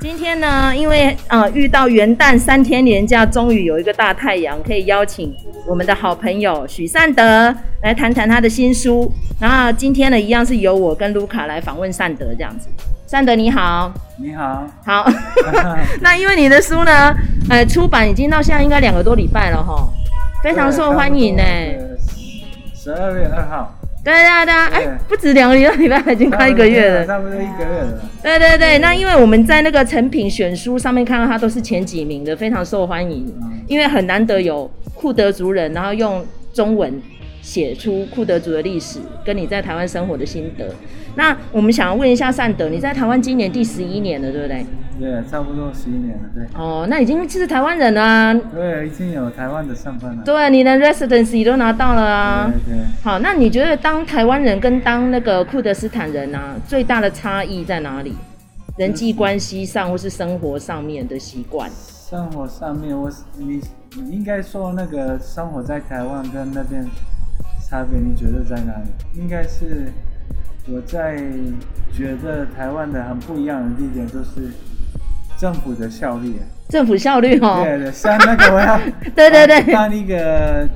今天呢，因为呃遇到元旦三天连假，终于有一个大太阳，可以邀请我们的好朋友许善德来谈谈他的新书。然后今天呢，一样是由我跟卢卡来访问善德这样子。善德你好，你好，好。那因为你的书呢，呃，出版已经到现在应该两个多礼拜了哈，非常受欢迎呢。十二月二号。对对对，哎，不止两个礼拜，礼拜已经快一个月了，差不多一个月了。对对对，那因为我们在那个成品选书上面看到它都是前几名的，非常受欢迎，因为很难得有库德族人，然后用中文。写出库德族的历史，跟你在台湾生活的心得。那我们想要问一下善德，你在台湾今年第十一年了，对不对？对，差不多十一年了，对。哦，那已经是台湾人了啊。对，已经有台湾的身份了。对，你的 residency 都拿到了啊。对对。好，那你觉得当台湾人跟当那个库德斯坦人啊，最大的差异在哪里？人际关系上，或是生活上面的习惯？生活上面，我你你应该说那个生活在台湾跟那边。差别你觉得在哪里？应该是我在觉得台湾的很不一样的地点，就是政府的效率。政府效率哦。对对，像那个我要 对对对办一个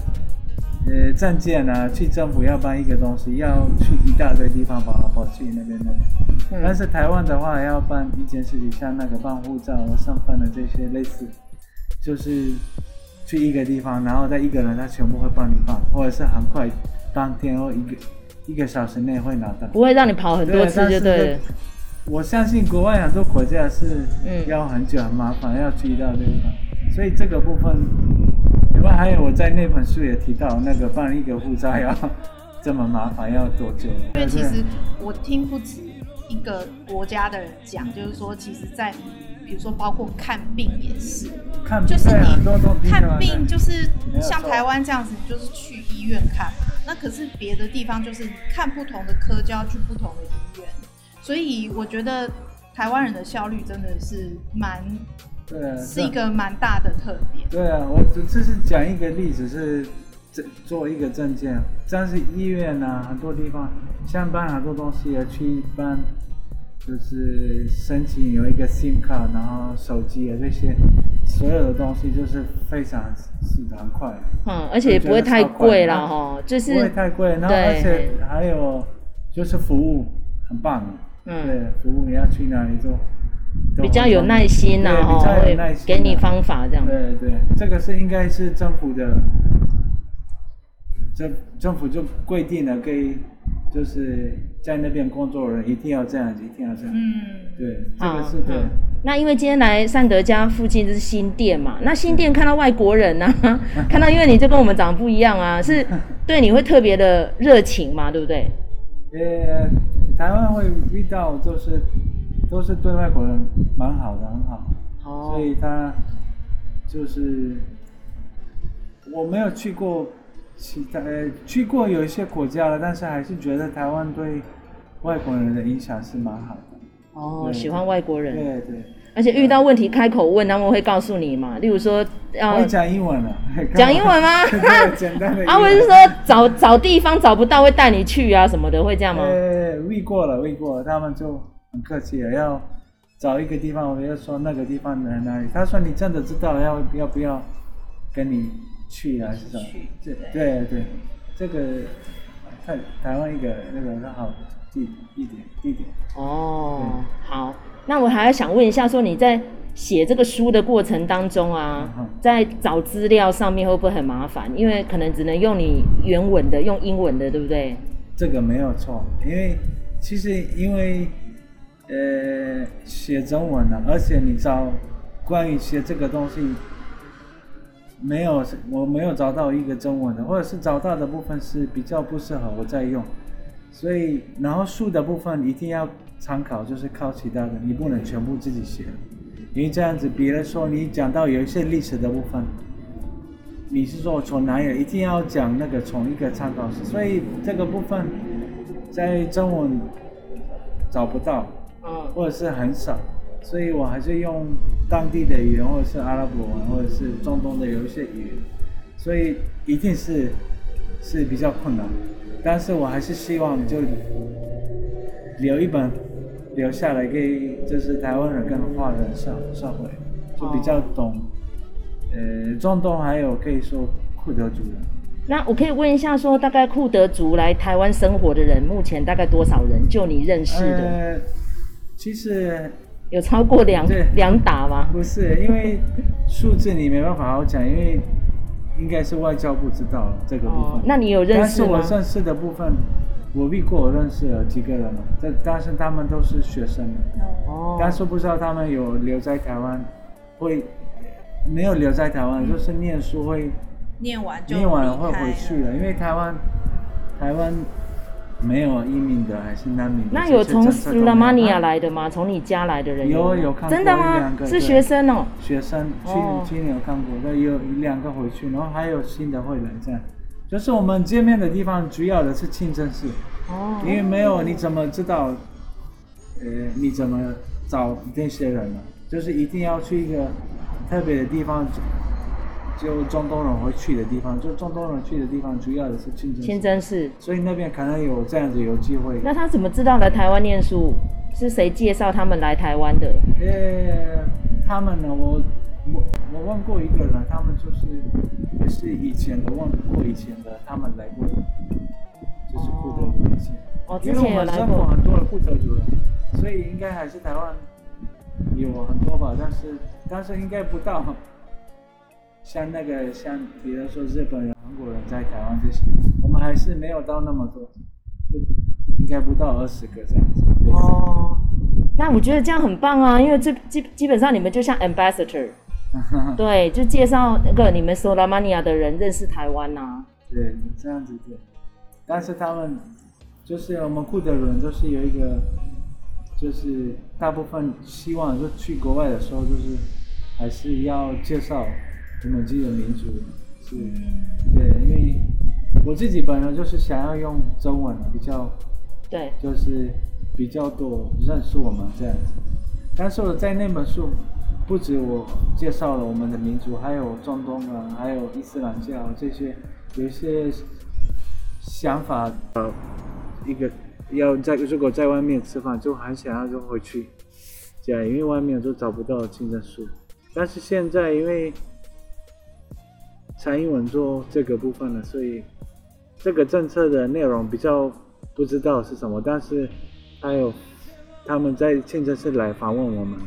呃证件啊，去政府要办一个东西，要去一大堆地方跑来跑去那边的。嗯、但是台湾的话，要办一件事情，像那个办护照、上班的这些类似，就是。去一个地方，然后再一个人，他全部会帮你办，或者是很快，当天或一个一个小时内会拿到，不会让你跑很多次就对了。对，我相信国外很多国家是要很久很麻烦，嗯、要去到这个地方，所以这个部分，另外还有我在那本书也提到，那个办一个护照要这么麻烦，要多久？因为其实我听不止一个国家的人讲，就是说，其实，在比如说，包括看病也是，看就是你看病就是像台湾这样子，就是去医院看。那可是别的地方就是看不同的科就要去不同的医院，所以我觉得台湾人的效率真的是蛮，对，是一个蛮大的特点。对啊，我只是讲一个例子，是做做一个证件，像是医院啊，很多地方像办很多东西啊，去办。就是申请有一个 SIM 卡，然后手机啊这些，所有的东西就是非常是很快，嗯，而且也不会太贵了哈，就是不会太贵，然后而且还有就是服务很棒，嗯，对，服务你要去哪里做，比较有耐心呐，哈，会给你方法这样，对对，这个是应该是政府的，政政府就规定了给。就是在那边工作的人一定要这样子，一定要这样。嗯，对，这个是对。那因为今天来善德家附近就是新店嘛，那新店看到外国人呢、啊，看到因为你就跟我们长得不一样啊，是 对你会特别的热情嘛，对不对？呃，台湾会遇到就是都是对外国人蛮好的，很好。哦。所以他就是我没有去过。其他呃去过有一些国家了，但是还是觉得台湾对外国人的影响是蛮好的。哦，喜欢外国人。对对。而且遇到问题开口问，他们会告诉你嘛？例如说要。会讲英文了。讲英文吗？简单的。啊，或者是说找找地方找不到会带你去啊什么的，会这样吗？呃，问过了，问过了，他们就很客气了，要找一个地方，我就说那个地方在哪里。他说你真的知道要要不要跟你。去还是什么？对对对，这个台台湾一个那个很好地地点地点。哦，好，那我还要想问一下，说你在写这个书的过程当中啊，嗯、在找资料上面会不会很麻烦？因为可能只能用你原文的，用英文的，对不对？这个没有错，因为其实因为呃写中文的，而且你找关于写这个东西。没有，我没有找到一个中文的，或者是找到的部分是比较不适合我在用，所以然后数的部分一定要参考，就是靠其他的，你不能全部自己写，因为这样子，比如说你讲到有一些历史的部分，你是说从哪里，一定要讲那个从一个参考书，所以这个部分在中文找不到，或者是很少。所以我还是用当地的语言，或者是阿拉伯文，或者是中东的有一些语言，所以一定是是比较困难。但是我还是希望就留一本留下来给就是台湾人跟华人社社会，就比较懂，呃，中东还有可以说库德族人。那我可以问一下，说大概库德族来台湾生活的人，目前大概多少人？就你认识的？呃，其实有超过两两打吗？不是，因为数字你没办法好讲，因为应该是外交部知道这个部分。哦，那你有认识吗？但是我认识的部分，我遇过，我认识了几个人嘛，但但是他们都是学生。哦。但是不知道他们有留在台湾，会没有留在台湾，嗯，就是念书会。念完就念完会回去了，因为台湾台湾没有移民的，还是难民的。那有从斯拉马尼亚来的吗？从你家来的人有有看过真的吗？是学生哦。学生去去年有看过，那有一两个回去，然后还有新的会来这样。就是我们见面的地方，主要的是清真寺。哦。因为没有你怎么知道？呃，你怎么找这些人呢？就是一定要去一个特别的地方。就中东人会去的地方，就中东人去的地方，主要的是清真寺。清真寺，所以那边可能有这样子有机会。那他怎么知道来台湾念书？是谁介绍他们来台湾的？呃、欸，他们呢？我我我问过一个人，他们就是也是以前的问过以前的，他们来过，就是库德族以前。哦，之前有来过。因为我们生活很多的库德族人，所以应该还是台湾有很多吧，但是但是应该不到。像那个，像比如说日本人、韩国人在台湾这些，我们还是没有到那么多，就应该不到二十个这样子。哦，那我觉得这样很棒啊，因为这基基本上你们就像 ambassador，对，就介绍那个你们索拉玛尼亚的人认识台湾呐、啊。对，这样子对。但是他们就是我们库德人，就是有一个，就是大部分希望就去国外的时候，就是还是要介绍。我们自己的民族是，对，因为我自己本来就是想要用中文比较，对，就是比较多认识我们这样子。但是我在那本书，不止我介绍了我们的民族，还有中东啊，还有伊斯兰教这些，有一些想法。呃，一个要在如果在外面吃饭，就很想要就回去家，因为外面就找不到清真书。但是现在因为蔡英文做这个部分的，所以这个政策的内容比较不知道是什么，但是还有他们在清真寺来访问我们，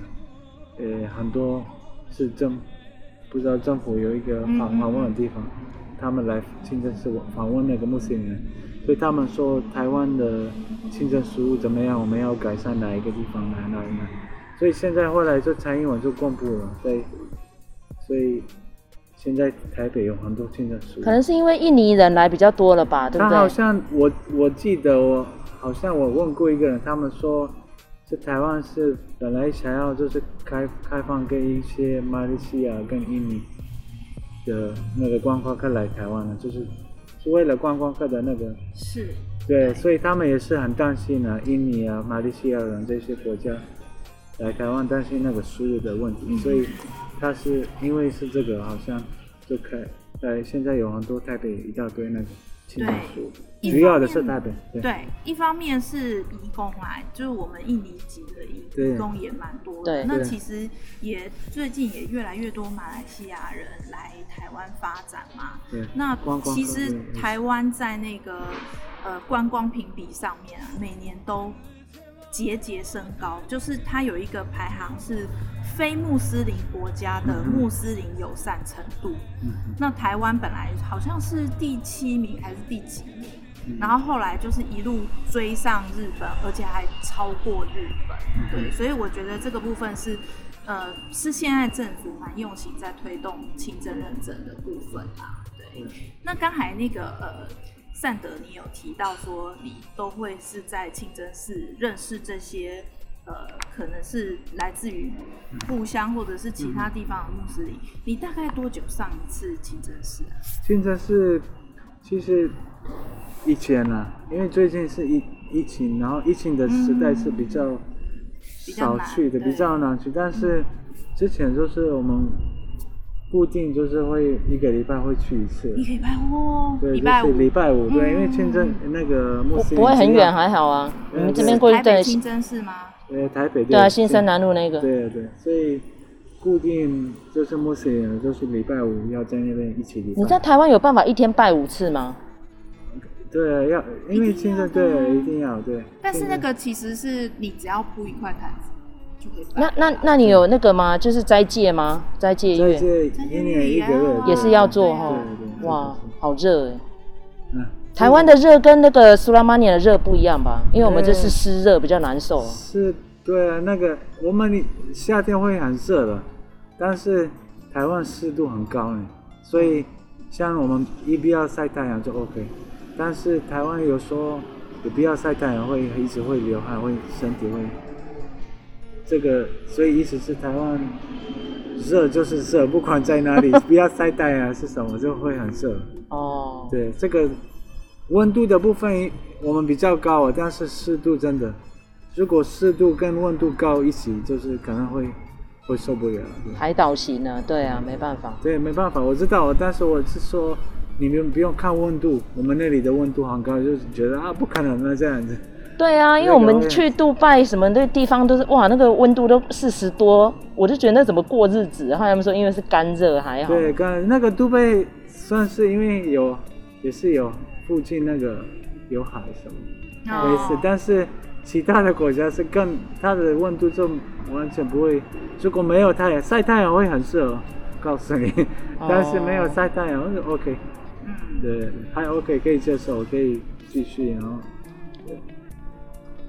呃，很多是政不知道政府有一个访访问的地方，他们来清真寺访问那个穆斯林人，所以他们说台湾的清真食物怎么样，我们要改善哪一个地方，哪哪哪，所以现在后来就蔡英文就公布了，对，所以。现在台北有很多清真寺，可能是因为印尼人来比较多了吧，对不对？他好像我我记得我好像我问过一个人，他们说，这台湾是本来想要就是开开放给一些马来西亚跟印尼的那个观光客来台湾的，就是是为了观光客的那个是，对，所以他们也是很担心啊，印尼啊、马来西亚人这些国家来台湾担心那个输入的问题，嗯、所以。他是因为是这个，好像就开在现在有很多台北一大堆那个清真寺，主要的是台北。对，对，一方面是移工来，就是我们印尼籍的移工也蛮多的。那其实也最近也越来越多马来西亚人来台湾发展嘛。对。那其实台湾在那个呃观光评比上面啊，每年都。节节升高，就是它有一个排行是非穆斯林国家的穆斯林友善程度。嗯、那台湾本来好像是第七名还是第几名，嗯，然后后来就是一路追上日本，而且还超过日本。嗯、对，所以我觉得这个部分是，呃，是现在政府蛮用心在推动清真认证的部分啊。对，嗯、那刚才那个呃。善德，你有提到说你都会是在清真寺认识这些，呃，可能是来自于故乡或者是其他地方的穆斯林。嗯。你大概多久上一次清真寺啊？清真寺其实以前啊，因为最近是疫疫情，然后疫情的时代是比较少去的，比较难去。但是之前就是我们。固定就是会一个礼拜会去一次，一个礼拜哦，对，礼拜五，就是礼拜五，对，嗯、因为清真那个穆斯林不会很远，还好啊。你们这边过去对，清真寺吗？呃，台北对啊，新生南路那个。对对，所以固定就是穆斯林，就是礼拜五要在那边一起礼拜。你在台湾有办法一天拜五次吗？对，要因为现在对一定要对。但是那个其实是你只要铺一块毯子就可以。那那那你有那个吗？就是斋戒吗？斋戒月。斋戒一年一个月也是要做哈。哇，好热哎。嗯。台湾的热跟那个苏拉玛尼的热不一样吧？因为我们这是湿热，比较难受。是，对啊，那个我们夏天会很热的，但是台湾湿度很高呢，所以像我们一不要晒太阳就 OK。但是台湾有时候也不要晒太阳，会一直会流汗，会身体会这个，所以意思是台湾热就是热，不管在哪里，不要晒太阳是什么就会很热。哦，对这个。温度的部分我们比较高啊，但是湿度真的，如果湿度跟温度高一起，就是可能会会受不了。海岛型呢？对啊，没办法。对，没办法，我知道，但是我是说，你们不用看温度，我们那里的温度很高，就是觉得啊，不可能的这样子。对啊，因为我们去杜拜什么的地方都是哇，那个温度都四十多，我就觉得那怎么过日子？后来他们说，因为是干热还好。对，干那个杜拜算是因为有也是有。附近那个有海什么没事，但是其他的国家是更它的温度就完全不会。如果没有太阳晒太阳会很热，告诉你。但是没有晒太阳就 OK，对，还 OK 可以接受，可以继续。然后，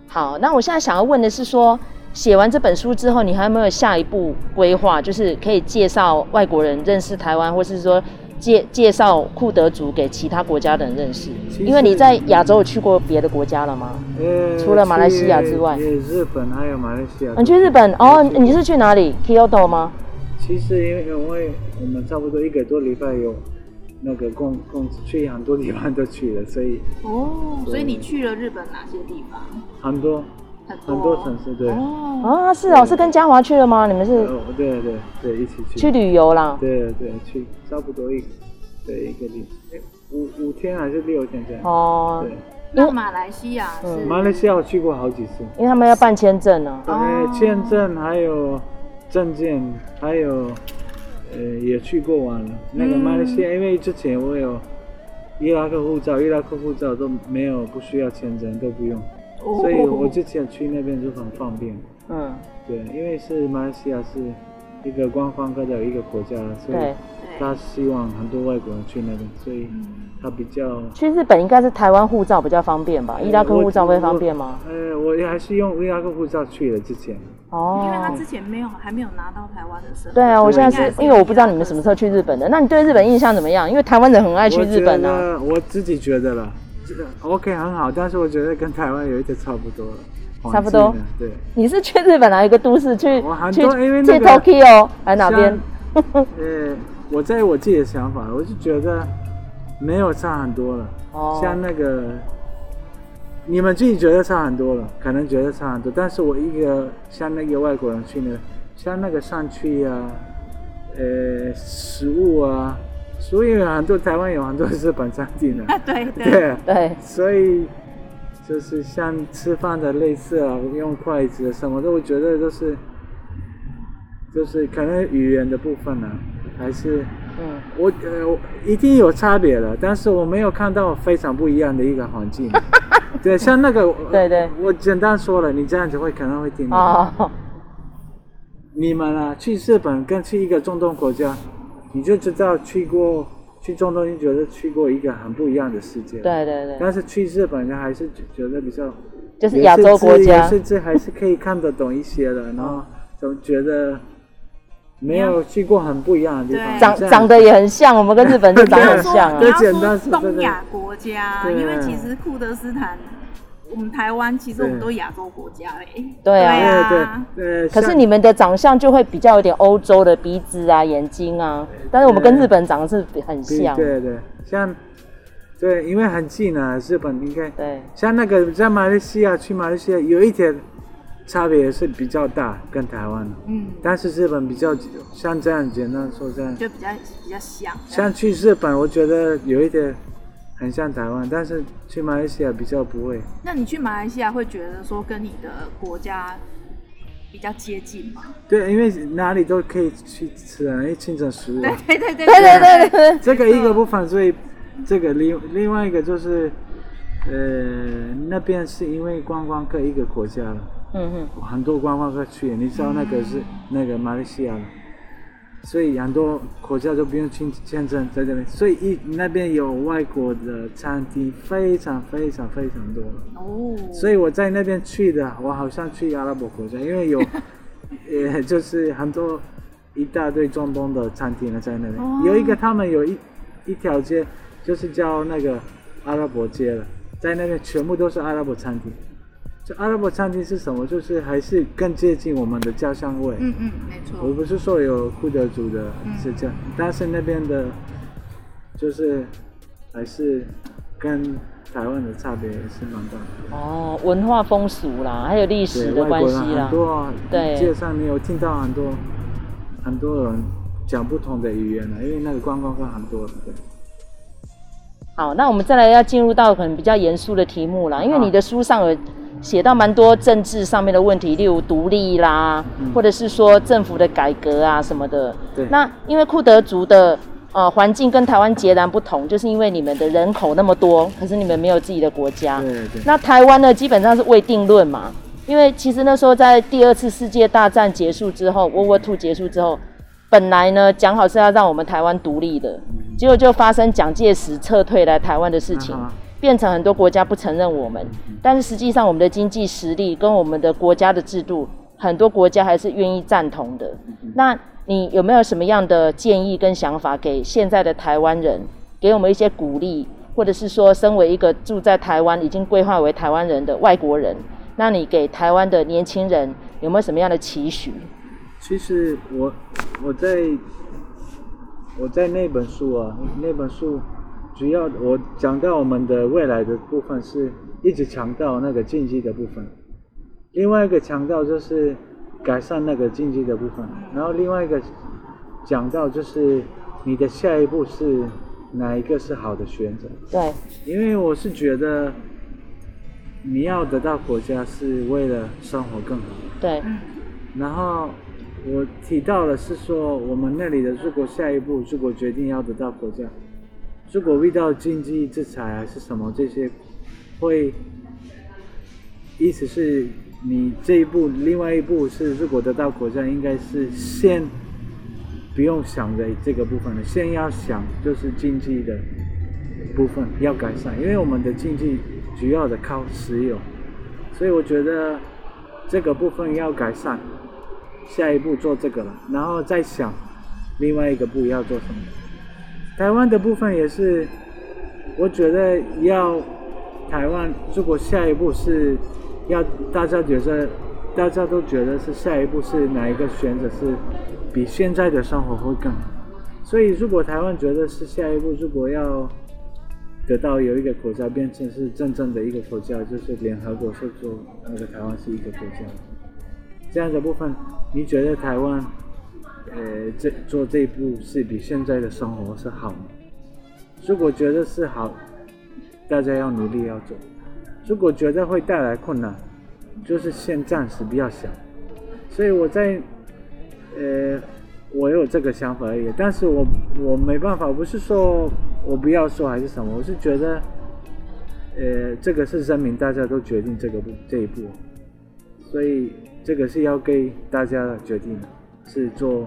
好，那我现在想要问的是说，写完这本书之后，你还有没有下一步规划？就是可以介绍外国人认识台湾，或是说。介介绍库德族给其他国家的人认识，因为你在亚洲有去过别的国家了吗？呃，除了马来西亚之外，日本还有马来西亚。你去日本哦？你是去哪里？Kyoto 吗？其实因为因为我们差不多一个多礼拜有那个共共去很多地方都去了，所以哦，所以你去了日本哪些地方？很多。很多城市对哦啊是哦，是跟嘉华去了吗？你们是？对对对，一起去去旅游啦。对对，去差不多一个对一个礼五五天还是六天这样。哦，对。那马来西亚是？马来西亚我去过好几次，因为他们要办签证呢。对，签证还有证件，还有呃也去过完了。那个马来西亚，因为之前我有伊拉克护照，伊拉克护照都没有，不需要签证，都不用。所以我之前去那边就很方便。嗯，对，因为是马来西亚是一个观光客的一个国家，所以他希望很多外国人去那边，所以他比较。去日本应该是台湾护照比较方便吧？伊拉克护照会方便吗？呃，我还是用伊拉克护照去的之前。哦。因为他之前没有还没有拿到台湾的身份。对啊，我现在是因为我不知道你们什么时候去日本的，那你对日本印象怎么样？因为台湾人很爱去日本呢。我自己觉得了。OK 很好，但是我觉得跟台湾有一点差不多了，差不多。对，你是去日本哪一个都市？去去去 Tokyo 还哪边？呃，我在我自己的想法，我就觉得没有差很多了。哦。像那个，你们自己觉得差很多了，可能觉得差很多，但是我一个像那个外国人去那个，像那个山区啊，呃，食物啊。所以很多台湾有很多日本餐厅的，对对对，所以就是像吃饭的类似啊，用筷子什么的，我觉得都是，就是可能语言的部分呢、啊，还是嗯，我呃我一定有差别的，但是我没有看到非常不一样的一个环境。对，像那个对对，我简单说了，你这样子会可能会听到。哦。你们啊，去日本跟去一个中东国家。你就知道去过去中东，你觉得去过一个很不一样的世界。对对对。但是去日本，人还是觉得比较，就是亚洲国家，甚至还是可以看得懂一些的。然后总觉得没有去过很不一样的地方，长长得也很像，我们跟日本就长得很像啊。你要说东亚国家，因为其实库德斯坦。我们台湾其实我们都亚洲国家嘞，对啊，对啊，对。可是你们的长相就会比较有点欧洲的鼻子啊、眼睛啊，但是我们跟日本长得是很像。对对，像对，因为很近啊，日本应该对。像那个在马来西亚去马来西亚有一点差别是比较大，跟台湾。嗯。但是日本比较像这样简单说这样，就比较比较像。像去日本，我觉得有一点。很像台湾，但是去马来西亚比较不会。那你去马来西亚会觉得说跟你的国家比较接近吗？对，因为哪里都可以去吃啊，因为清真食物。对对对对对对。这个一个不反对，这个另另外一个就是，呃，那边是因为观光客一个国家了，嗯嗯，很多观光客去，你知道那个是那个马来西亚。所以很多国家都不用签签证在这边，所以一那边有外国的餐厅非常非常非常多。哦。所以我在那边去的，我好像去阿拉伯国家，因为有，呃，就是很多一大堆中东的餐厅呢在那边。哦。有一个他们有一一条街，就是叫那个阿拉伯街了，在那边全部都是阿拉伯餐厅。就阿拉伯餐厅是什么？就是还是更接近我们的家乡味。嗯嗯，没错。我不是说有库德族的是这样，嗯、但是那边的，就是还是跟台湾的差别也是蛮大的。哦，文化风俗啦，还有历史的关系啦。很多啊，对。街上你有听到很多很多人讲不同的语言了，因为那个观光客很多。对。好，那我们再来要进入到可能比较严肃的题目啦，因为你的书上有。写到蛮多政治上面的问题，例如独立啦，嗯、或者是说政府的改革啊什么的。对。那因为库德族的呃环境跟台湾截然不同，就是因为你们的人口那么多，可是你们没有自己的国家。对对。那台湾呢，基本上是未定论嘛。因为其实那时候在第二次世界大战结束之后，World War Two 结束之后，本来呢讲好是要让我们台湾独立的，嗯、结果就发生蒋介石撤退来台湾的事情。啊变成很多国家不承认我们，但是实际上我们的经济实力跟我们的国家的制度，很多国家还是愿意赞同的。那你有没有什么样的建议跟想法给现在的台湾人，给我们一些鼓励，或者是说，身为一个住在台湾已经规划为台湾人的外国人，那你给台湾的年轻人有没有什么样的期许？其实我我在我在那本书啊，那本书。主要我讲到我们的未来的部分是一直强调那个经济的部分，另外一个强调就是改善那个经济的部分，然后另外一个讲到就是你的下一步是哪一个是好的选择？对，因为我是觉得你要得到国家是为了生活更好。对，然后我提到的是说我们那里的如果下一步如果决定要得到国家。如果遇到经济制裁还是什么这些，会，意思是你这一步，另外一步是如果得到国家，应该是先不用想着这个部分了，先要想就是经济的部分要改善，因为我们的经济主要的靠石油，所以我觉得这个部分要改善，下一步做这个了，然后再想另外一个步要做什么。台湾的部分也是，我觉得要台湾，如果下一步是要大家觉得，大家都觉得是下一步是哪一个选择是比现在的生活会更好。所以如果台湾觉得是下一步，如果要得到有一个国家变成是真正的一个国家，就是联合国说做那个台湾是一个国家，这样的部分，你觉得台湾？呃，这做这一步是比现在的生活是好吗。如果觉得是好，大家要努力要做；如果觉得会带来困难，就是先暂时不要想。所以我在，呃，我有这个想法而已。但是我我没办法，不是说我不要说还是什么，我是觉得，呃，这个是人民大家都决定这个步这一步，所以这个是要给大家决定的。是做，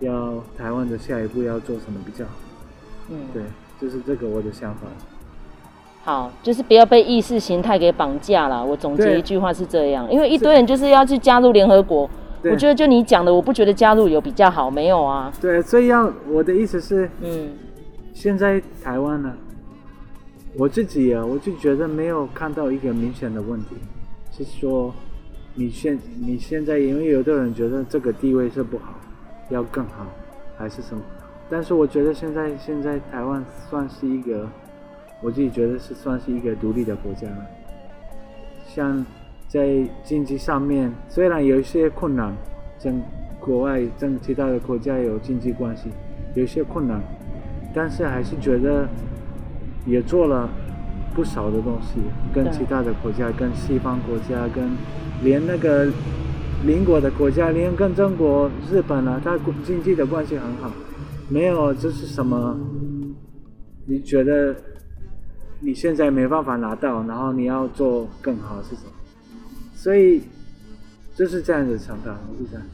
要台湾的下一步要做什么比较好？嗯，对，就是这个我的想法。好，就是不要被意识形态给绑架了。我总结一句话是这样，因为一堆人就是要去加入联合国，我觉得就你讲的，我不觉得加入有比较好，没有啊。对，所以要我的意思是，嗯，现在台湾呢，我自己啊，我就觉得没有看到一个明显的问题，是说。你现你现在，因为有的人觉得这个地位是不好，要更好，还是什么？但是我觉得现在现在台湾算是一个，我自己觉得是算是一个独立的国家了。像在经济上面，虽然有一些困难，跟国外跟其他的国家有经济关系，有一些困难，但是还是觉得也做了不少的东西，跟其他的国家，跟西方国家，跟。连那个邻国的国家，连跟中国、日本啊，它经济的关系很好，没有就是什么，你觉得你现在没办法拿到，然后你要做更好是什么？所以就是这样子想法，是这样。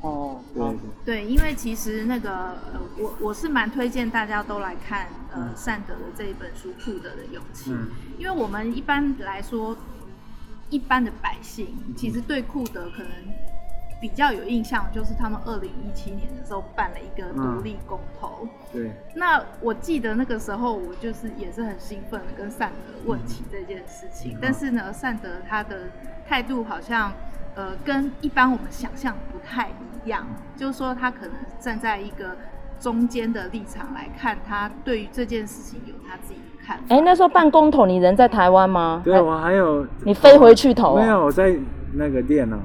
哦，对对。对，因为其实那个呃，我我是蛮推荐大家都来看呃善德的这一本书《库德的勇气》，嗯，因为我们一般来说，一般的百姓其实对库德可能比较有印象，就是他们二零一七年的时候办了一个独立公投。嗯，对。那我记得那个时候，我就是也是很兴奋的跟善德问起这件事情，嗯，但是呢，善德他的态度好像。呃，跟一般我们想象不太一样，就是说他可能站在一个中间的立场来看，他对于这件事情有他自己的看法。哎、欸，那时候办公投，你人在台湾吗？对，我还有。你飞回去投？没有，我在那个电脑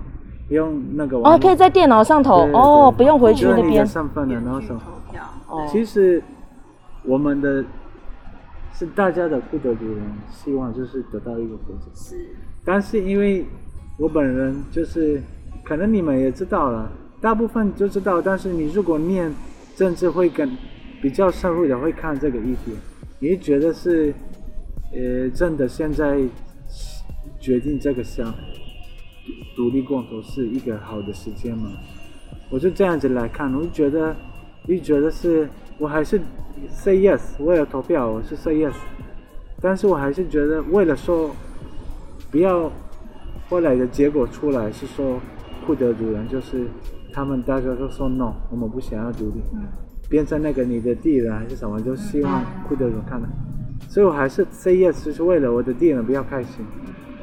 不用那个。哦，可以在电脑上投哦，不用回去那边。上分了，然后投票。哦。其实我们的是大家的不得不人，希望就是得到一个国家。是。但是因为。我本人就是，可能你们也知道了，大部分就知道。但是你如果念政治会跟比较社会的会看这个议题，你觉得是，呃，真的现在决定这个项独立公投是一个好的时间吗？我就这样子来看，我就觉得，你觉得是，我还是 say yes，为了投票我是 say yes，但是我还是觉得为了说，不要。后来的结果出来是说，库德族人就是他们大家都说 no，我们不想要独立，变成那个你的敌人还是什么，就希望库德族看到，所以我还是 say yes，就是为了我的敌人比较开心。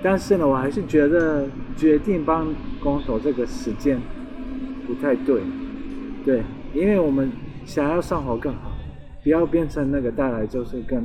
但是呢，我还是觉得决定帮工头这个时间不太对，对，因为我们想要生活更好，不要变成那个带来就是更。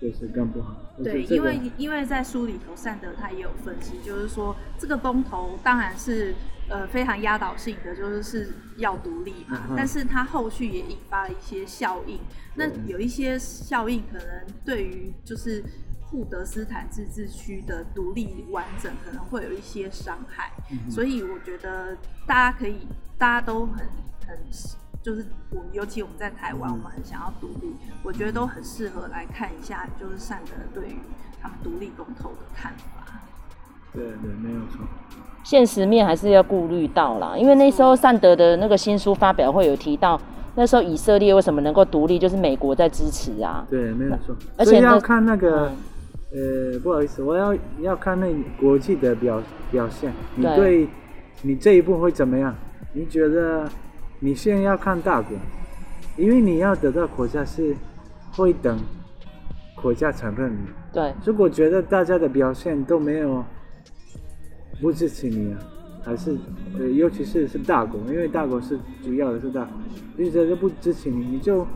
就是更不好。对，因为因为在书里头，善德他也有分析，就是说这个公投当然是呃非常压倒性的，就是是要独立嘛。但是它后续也引发了一些效应。那有一些效应可能对于就是库德斯坦自治区的独立完整可能会有一些伤害。所以我觉得大家可以，大家都很很。就是我，尤其我们在台湾，我们很想要独立，我觉得都很适合来看一下，就是善德对于他们独立公投的看法。对对，没有错。现实面还是要顾虑到啦，因为那时候善德的那个新书发表会有提到，那时候以色列为什么能够独立，就是美国在支持啊。对，没有错。而且要看那个，呃，不好意思，我要要看那国际的表表现。你对，对你这一步会怎么样？你觉得？你现在要看大国，因为你要得到国家是会等国家承认你。对。如果觉得大家的表现都没有不支持你啊，还是呃，尤其是是大国，因为大国是主要的是大国，你觉得不支持你，你就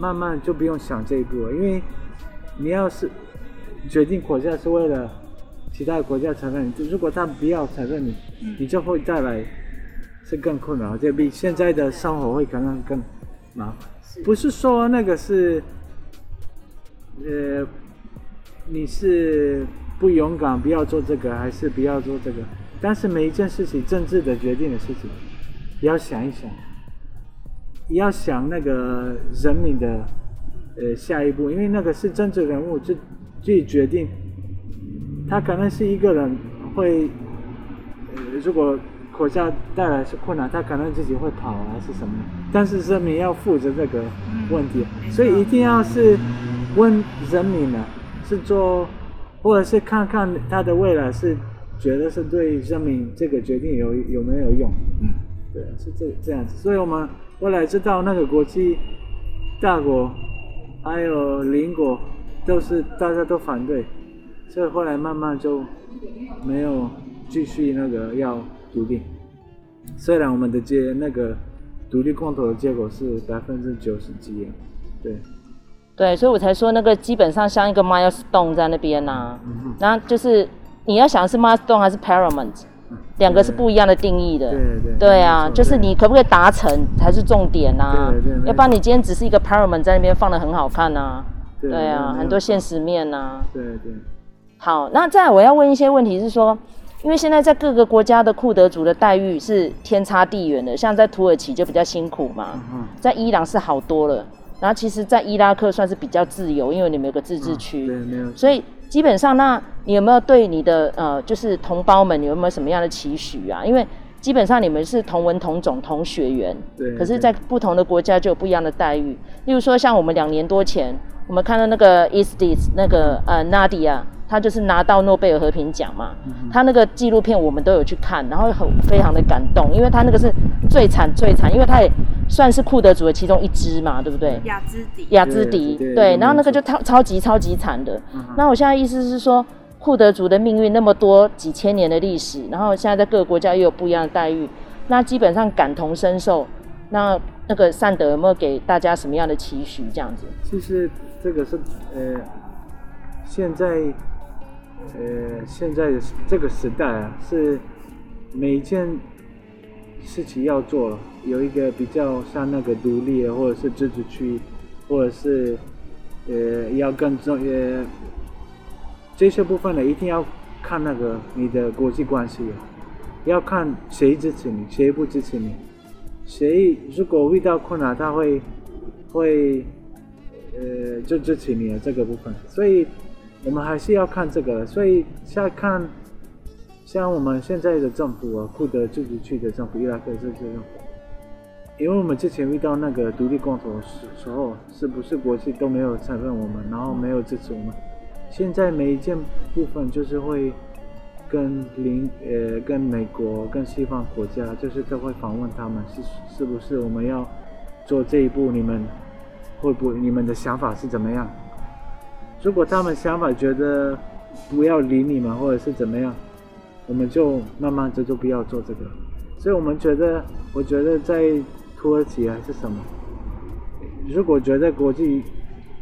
慢慢就不用想这一步了，因为你要是决定国家是为了其他国家承认你，就如果他不要承认你，你就会带来。是更困难，就比现在的生活会可能更麻烦。不是说那个是，呃，你是不勇敢，不要做这个，还是不要做这个？但是每一件事情，政治的决定的事情，要想一想，要想那个人民的呃下一步，因为那个是政治人物自自己决定，他可能是一个人会，呃，如果。国家带来是困难，他可能自己会跑啊，是什么？但是人民要负责这个问题，嗯、所以一定要是问人民呢、啊，是做，或者是看看他的未来是觉得是对人民这个决定有有没有用？嗯，对，是这这样子。所以我们后来知道那个国际大国还有邻国都是大家都反对，所以后来慢慢就没有继续那个要。独立，虽然我们的结那个独立公投的结果是百分之九十几，对，对，所以我才说那个基本上像一个 milestone 在那边呐、啊，嗯、然后就是你要想是 milestone 还是 paramount，两个是不一样的定义的，对对，对，对啊，就是你可不可以达成才是重点呐、啊，对对，对，要不然你今天只是一个 paramount 在那边放的很好看呐、啊，对，对啊，很多现实面呐、啊，对对，好，那再来我要问一些问题是说。因为现在在各个国家的库德族的待遇是天差地远的，像在土耳其就比较辛苦嘛，在伊朗是好多了，然后其实，在伊拉克算是比较自由，因为你们有个自治区，对，没有，所以基本上，那你有没有对你的呃，就是同胞们，你有没有什么样的期许啊？因为基本上你们是同文同种同血缘，对，可是，在不同的国家就有不一样的待遇。例如说，像我们两年多前，我们看到那个 Isis 那个呃 Nadia，他就是拿到诺贝尔和平奖嘛，嗯、他那个纪录片我们都有去看，然后很非常的感动，因为他那个是最惨最惨，因为他也算是库德族的其中一支嘛，对不对？雅兹迪，雅兹迪，对，然后那个就超超级超级惨的。嗯、那我现在意思是说。库德族的命运那么多几千年的历史，然后现在在各个国家又有不一样的待遇，那基本上感同身受。那那个善德有没有给大家什么样的期许？这样子？其实这个是呃，现在呃现在这个时代啊，是每一件事情要做有一个比较像那个独立的，或者是自治区，或者是呃要更重呃。这些部分呢，一定要看那个你的国际关系，要看谁支持你，谁不支持你，谁如果遇到困难，他会会呃就支持你的这个部分。所以，我们还是要看这个。所以，现在看像我们现在的政府啊，库德自治区的政府，伊拉克这些政府，因为我们之前遇到那个独立公投时时候，是不是国际都没有承认我们，然后没有支持我们？现在每一件部分就是会跟邻呃跟美国跟西方国家就是都会访问他们是是不是我们要做这一步，你们会不会你们的想法是怎么样？如果他们想法觉得不要理你们或者是怎么样，我们就慢慢的就不要做这个。所以我们觉得，我觉得在土耳其还是什么，如果觉得国际。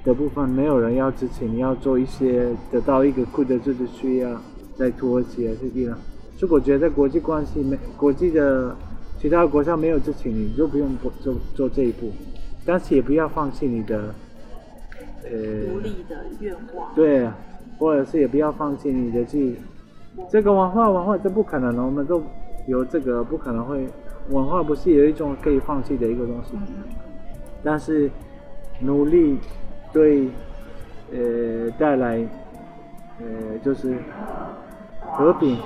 的部分没有人要支持，你要做一些得到一个库德自治区啊，在土耳其还是伊朗。如果觉得国际关系没国际的其他国家没有支持你，就不用做做做这一步，但是也不要放弃你的独立的愿望。对，或者是也不要放弃你的自己这个文化文化这不可能的，我们都有这个不可能会文化不是有一种可以放弃的一个东西，但是努力。对，呃，带来，呃，就是和平，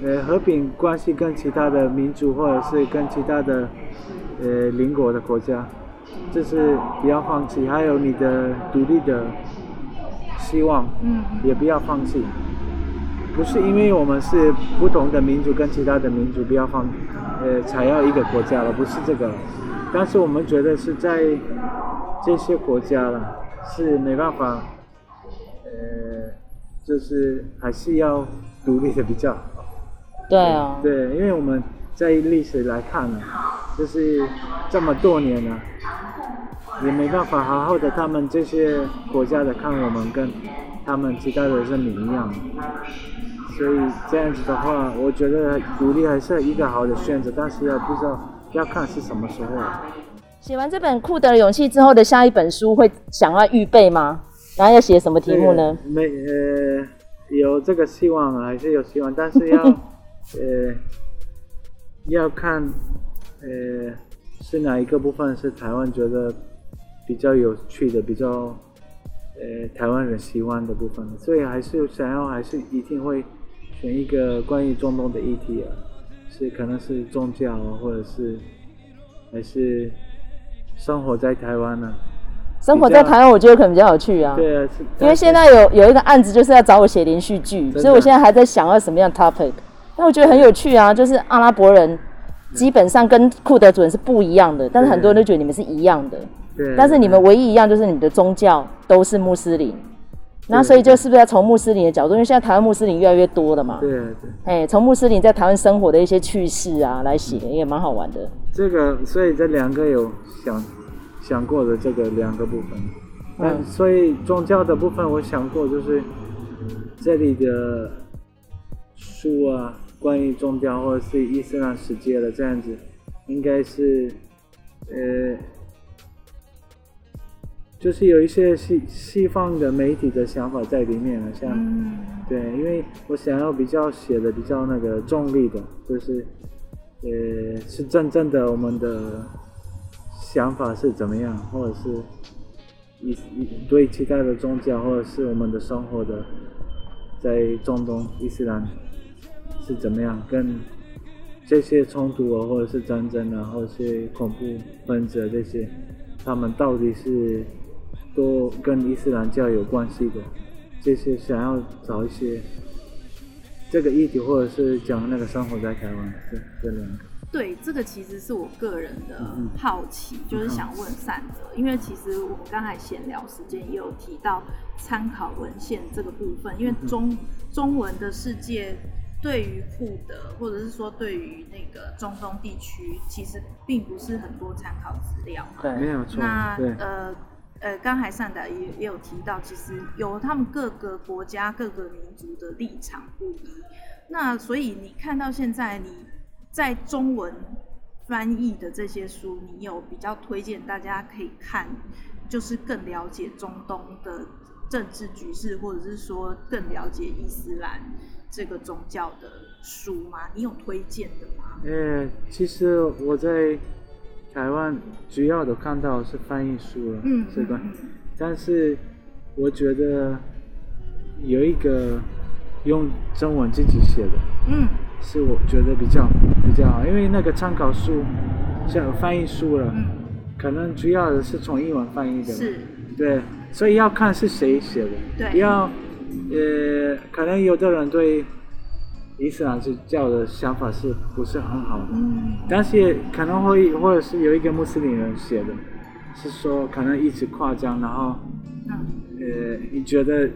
呃，和平关系跟其他的民族或者是跟其他的，呃，邻国的国家，就是不要放弃，还有你的独立的希望，嗯，也不要放弃。不是因为我们是不同的民族跟其他的民族不要放，呃，才要一个国家了，不是这个，但是我们觉得是在这些国家了。是没办法，呃，就是还是要独立的比较好。对啊。对，因为我们在历史来看呢，就是这么多年了，也没办法好好的他们这些国家的看我们跟他们其他的人民一样，所以这样子的话，我觉得独立还是一个好的选择，但是要不知道要看是什么时候。写完这本《库德的勇气》之后的下一本书会想要预备吗？然后要写什么题目呢？没呃，有这个希望还是有希望，但是要 呃要看呃是哪一个部分是台湾觉得比较有趣的，比较呃台湾人喜欢的部分，所以还是想要还是一定会选一个关于中东的议题啊，是可能是宗教啊，或者是还是。生活在台湾呢、啊，生活在台湾，我觉得可能比较有趣啊。对啊，因为现在有有一个案子，就是要找我写连续剧，所以我现在还在想要什么样 topic。那我觉得很有趣啊，就是阿拉伯人基本上跟库德族人是不一样的，但是很多人都觉得你们是一样的。对。但是你们唯一一样就是你们的宗教都是穆斯林。那所以就是不是要从穆斯林的角度，因为现在台湾穆斯林越来越多了嘛。对对。哎，从穆斯林在台湾生活的一些趣事啊来写，也蛮好玩的。这个，所以这两个有想想过的这个两个部分，嗯，所以宗教的部分我想过，就是这里的书啊，关于宗教或者是伊斯兰世界的这样子，应该是呃就是有一些西西方的媒体的想法在里面了，像、嗯。对，因为我想要比较写的比较那个中立的，就是呃是真正的我们的想法是怎么样，或者是一一对其他的宗教，或者是我们的生活的在中东伊斯兰是怎么样，跟这些冲突啊，或者是战争啊，或者是恐怖分子啊这些，他们到底是都跟伊斯兰教有关系的？这些想要找一些这个议题，或者是讲那个生活在台湾这这两个。对，这个其实是我个人的好奇，嗯、就是想问善德，因为其实我们刚才闲聊时间也有提到参考文献这个部分，因为中中文的世界对于库德，或者是说对于那个中东地区，其实并不是很多参考资料嘛。对，没有错。那对呃呃，刚才善达也也有提到，其实有他们各个国家、各个民族的立场不一，那所以你看到现在你。在中文翻译的这些书，你有比较推荐大家可以看，就是更了解中东的政治局势，或者是说更了解伊斯兰这个宗教的书吗？你有推荐的吗？呃，其实我在台湾主要的看到是翻译书了，嗯，是吧？但是我觉得有一个用中文自己写的，嗯。是我觉得比较比较好，因为那个参考书像翻译书了，嗯，可能主要的是从英文翻译的，是，对，所以要看是谁写的，对，要，呃，可能有的人对伊斯兰教的想法是不是很好的，嗯，但是可能会或者是有一个穆斯林人写的，是说可能一直夸张，然后，嗯，呃，你觉得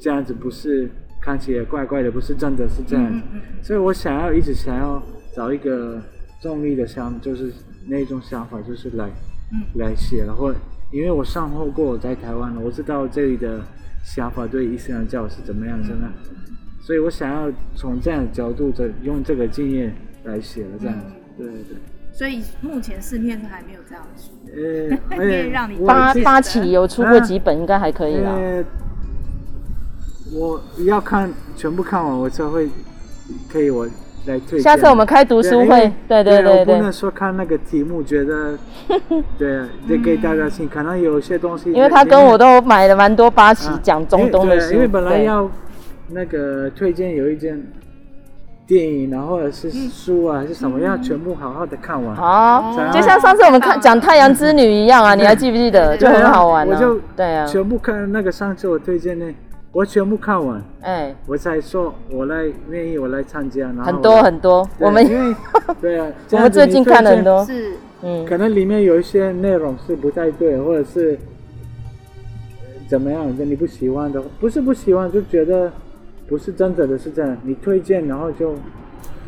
这样子不是？看起来怪怪的，不是真的是这样。子，嗯嗯嗯，所以我想要一直想要找一个中立的想，就是那种想法，就是来，嗯、来写了，或因为我上后过我在台湾了，我知道这里的想法对伊斯兰教是怎么样子的，嗯，所以我想要从这样的角度的用这个经验来写了这样子，嗯，对对。所以目前市面上还没有这样的书，呃，可以让你八八起有出过几本，啊，应该还可以啦。呃我要看全部看完，我才会可以我来推荐。下次我们开读书会，对对对不能说看那个题目觉得，对，得给大家听。可能有些东西，因为他跟我都买了蛮多巴西讲中东的书，啊，因为本来要那个推荐有一件电影，然后或者是书啊，还是什么，要全部好好的看完。好，就像上次我们看讲太阳之女一样啊，你还记不记得？就很好玩，啊。我就对啊，全部看那个上次我推荐的。我全部看完，哎，我才说，我来愿意，我来参加。很多很多，我们因为 对啊，我们最近看了很多，是，嗯，可能里面有一些内容是不太对，或者是怎么样的，你不喜欢的，不是不喜欢，就觉得不是真的的是这样。你推荐，然后就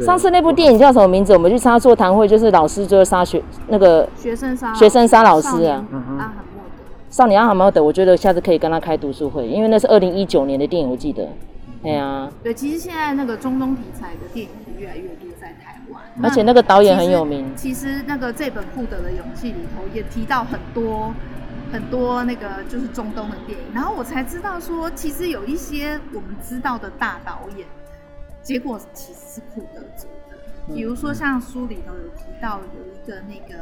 上次那部电影叫什么名字？我们去参加座谈会，就是老师就是杀学那个学生杀学生杀老师啊。少年阿罕默德，我觉得下次可以跟他开读书会，因为那是二零一九年的电影，我记得。对啊，对，其实现在那个中东题材的电影越来越多在台湾，而且那个导演很有名。其实，其实那个这本《库德的勇气》里头也提到很多很多那个就是中东的电影，然后我才知道说，其实有一些我们知道的大导演，结果其实是库德族的，比如说像书里头有提到有一个那个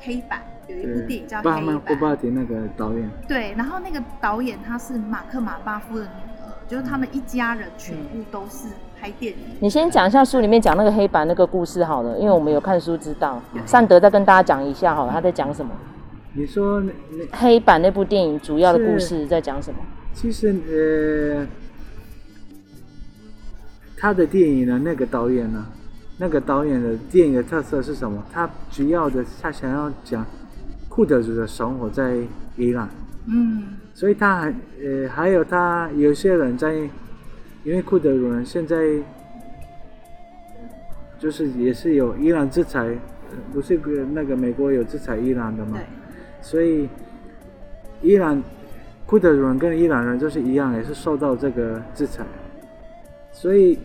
黑板。有一部电影叫《黑板》，布巴迪那个导演。对，然后那个导演他是马克马巴夫的女儿，就是他们一家人全部都是拍电影。你先讲一下书里面讲那个黑板那个故事好了，因为我们有看书知道。善德再跟大家讲一下好了，他在讲什么？你说那那黑板那部电影主要的故事在讲什么？其实呃，他的电影呢那个导演呢，那个导演的电影的特色是什么？他主要的他想要讲。库德族的生活在伊朗，嗯，所以他还呃还有他有些人在，因为库德族人现在就是也是有伊朗制裁，不是个那个美国有制裁伊朗的嘛，所以伊朗库德族人跟伊朗人就是一样，也是受到这个制裁，所以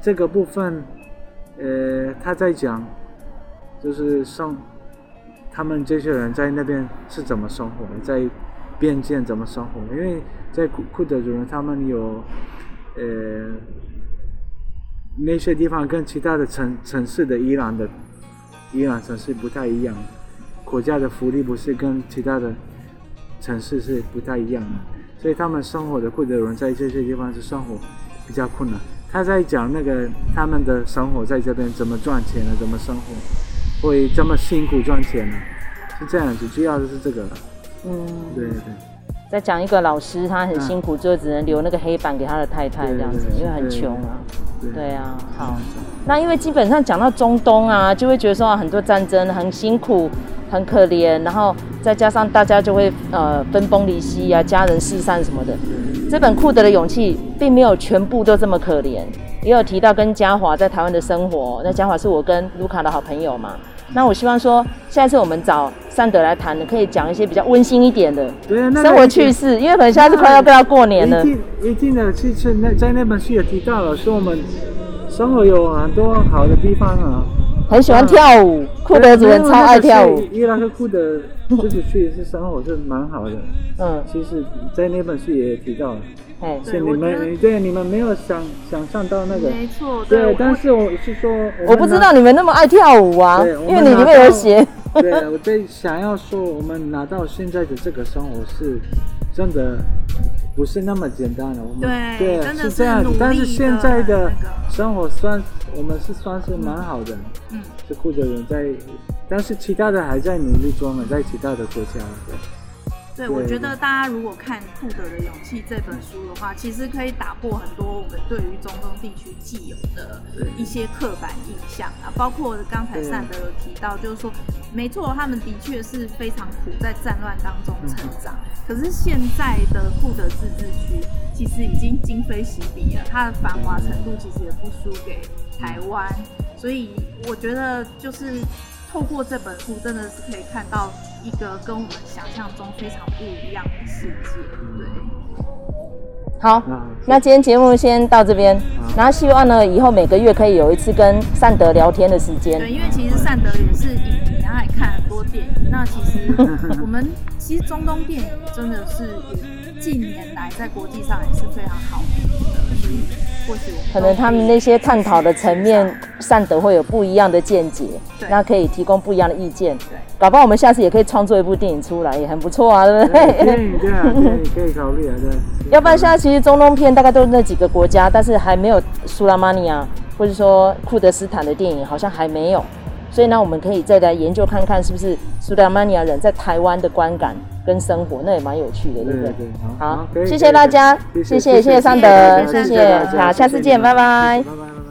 这个部分呃他在讲就是生。他们这些人在那边是怎么生活的？在边境怎么生活，因为在库库德族人他们有呃那些地方跟其他的城城市的伊朗的伊朗城市不太一样，国家的福利不是跟其他的城市是不太一样的，所以他们生活的库德人在这些地方是生活比较困难。他在讲那个他们的生活在这边怎么赚钱呢？怎么生活会这么辛苦赚钱呢？是这样子，主要的是这个。嗯，对对。再讲一个老师，他很辛苦，就只能留那个黑板给他的太太这样子，因为很穷啊。对啊，好。那因为基本上讲到中东啊，就会觉得说很多战争很辛苦、很可怜，然后再加上大家就会呃分崩离析啊，家人四散什么的。这本库德的勇气并没有全部都这么可怜，也有提到跟嘉华在台湾的生活。那嘉华是我跟卢卡的好朋友嘛。那我希望说，下一次我们找善德来谈，可以讲一些比较温馨一点的生活趣事，因为可能现在是快要快要过年了。一定一定的，其实那在那本书也提到了，说我们生活有很多好的地方啊。很喜欢跳舞，库德族人超爱跳舞。伊拉克库德就是确实是生活是蛮好的。嗯，其实，在那本书也提到了。哎，是你们对你们没有想想象到那个。没错。对，但是我是说，我不知道你们那么爱跳舞啊，因为你里面有写。对，我在想要说，我们拿到现在的这个生活是真的。不是那么简单的，我们对，对是这样子。但是现在的生活算我们是算是蛮好的，嗯，是负责人在，但是其他的还在努力中呢，在其他的国家。对对，我觉得大家如果看《库德的勇气》这本书的话，其实可以打破很多我们对于中东地区既有的一些刻板印象啊，包括刚才善德有提到，就是说，没错，他们的确是非常苦，在战乱当中成长。可是现在的库德自治区其实已经今非昔比了，它的繁华程度其实也不输给台湾，所以我觉得就是。透过这本书，真的是可以看到一个跟我们想象中非常不一样的世界。对，好，那今天节目先到这边，然后希望呢，以后每个月可以有一次跟善德聊天的时间。对，因为其实善德也是影迷，爱看很多电影。那其实我们其实中东电影真的是近年来在国际上也是非常好的，可能他们那些探讨的层面，善德会有不一样的见解，那可以提供不一样的意见。对，搞不好我们下次也可以创作一部电影出来，也很不错啊，对不对？电影对啊，电影可以考虑啊，对。要不然现在其实中东片大概都是那几个国家，但是还没有苏拉曼尼亚或者说库德斯坦的电影，好像还没有。所以呢，我们可以再来研究看看，是不是苏达曼尼亚人在台湾的观感跟生活，那也蛮有趣的，对不对？好，好，谢谢大家，谢谢谢谢尚德，谢谢，好，下次见，拜拜。拜拜。